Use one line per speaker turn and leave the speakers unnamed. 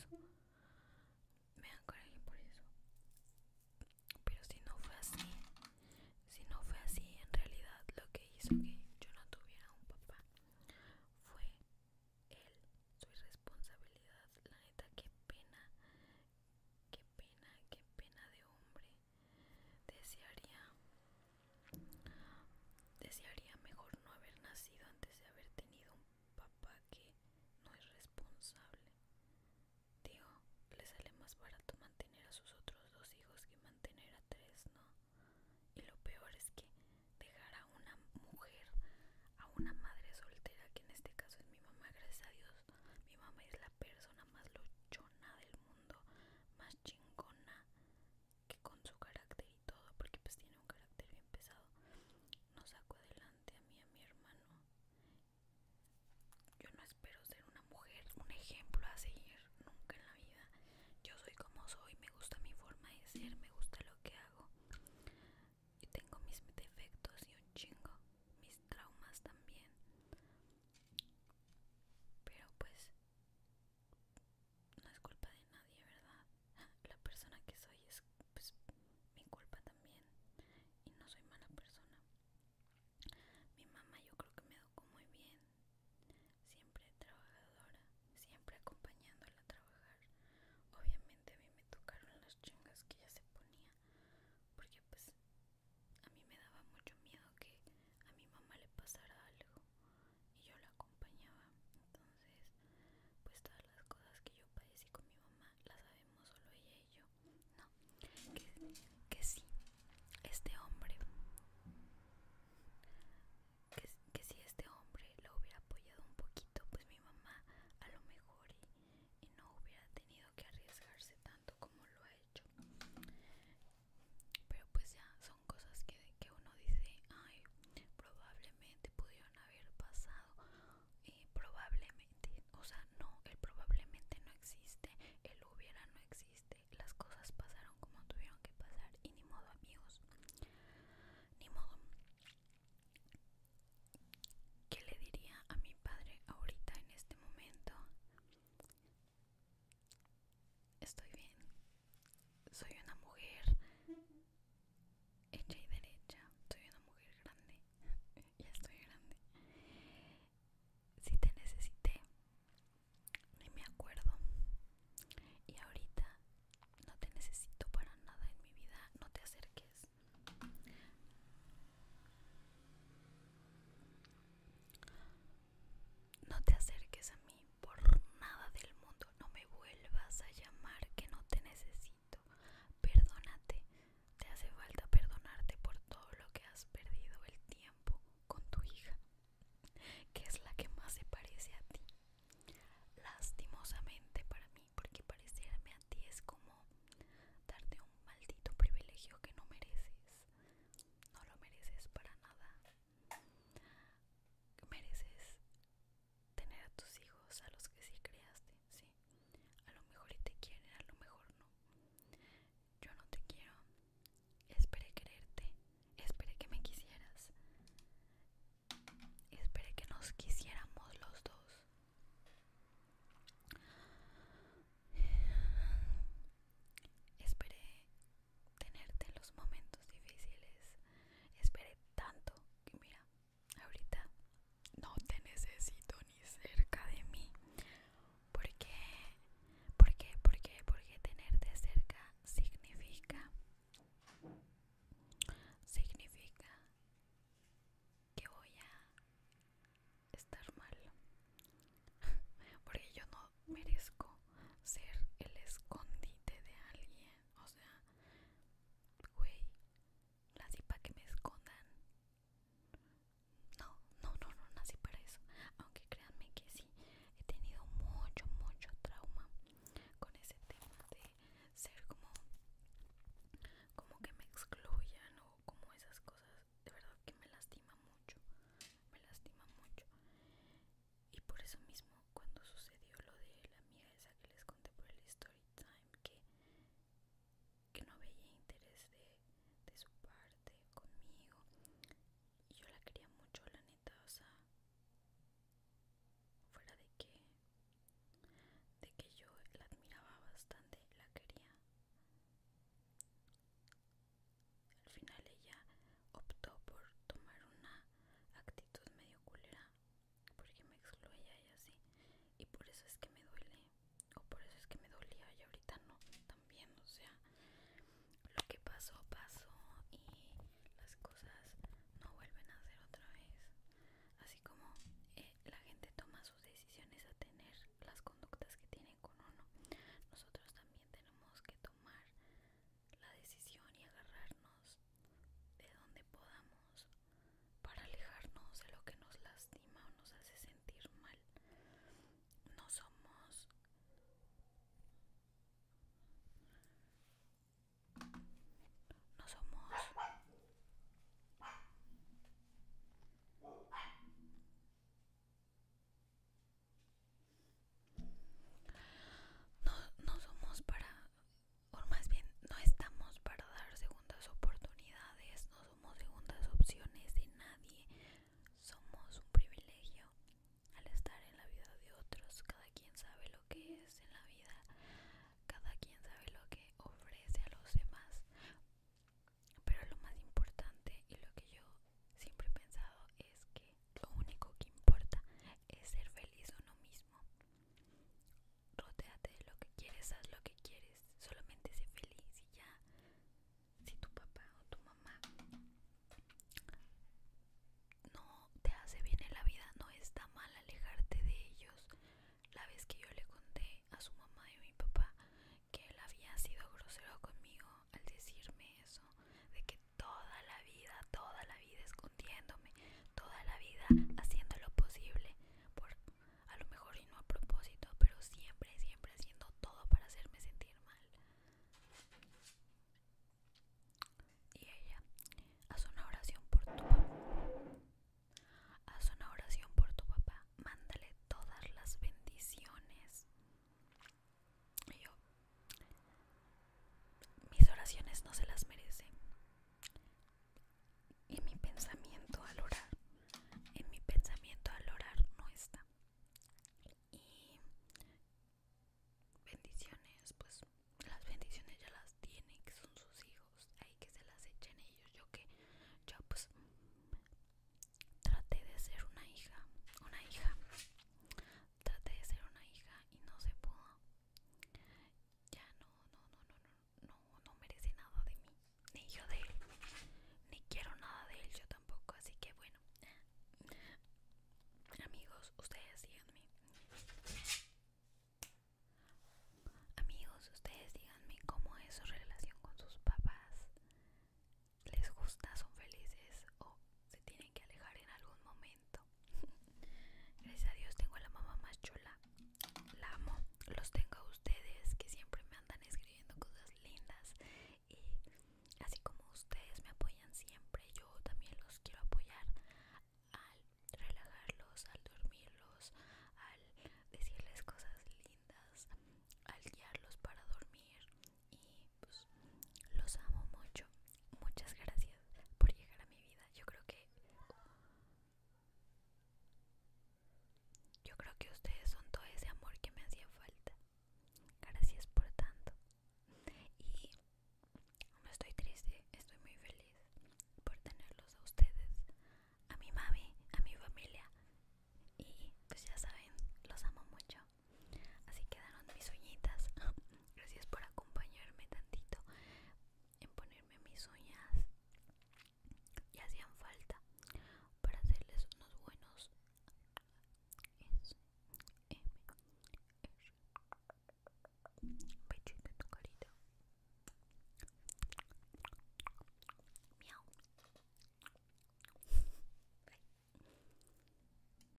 eso.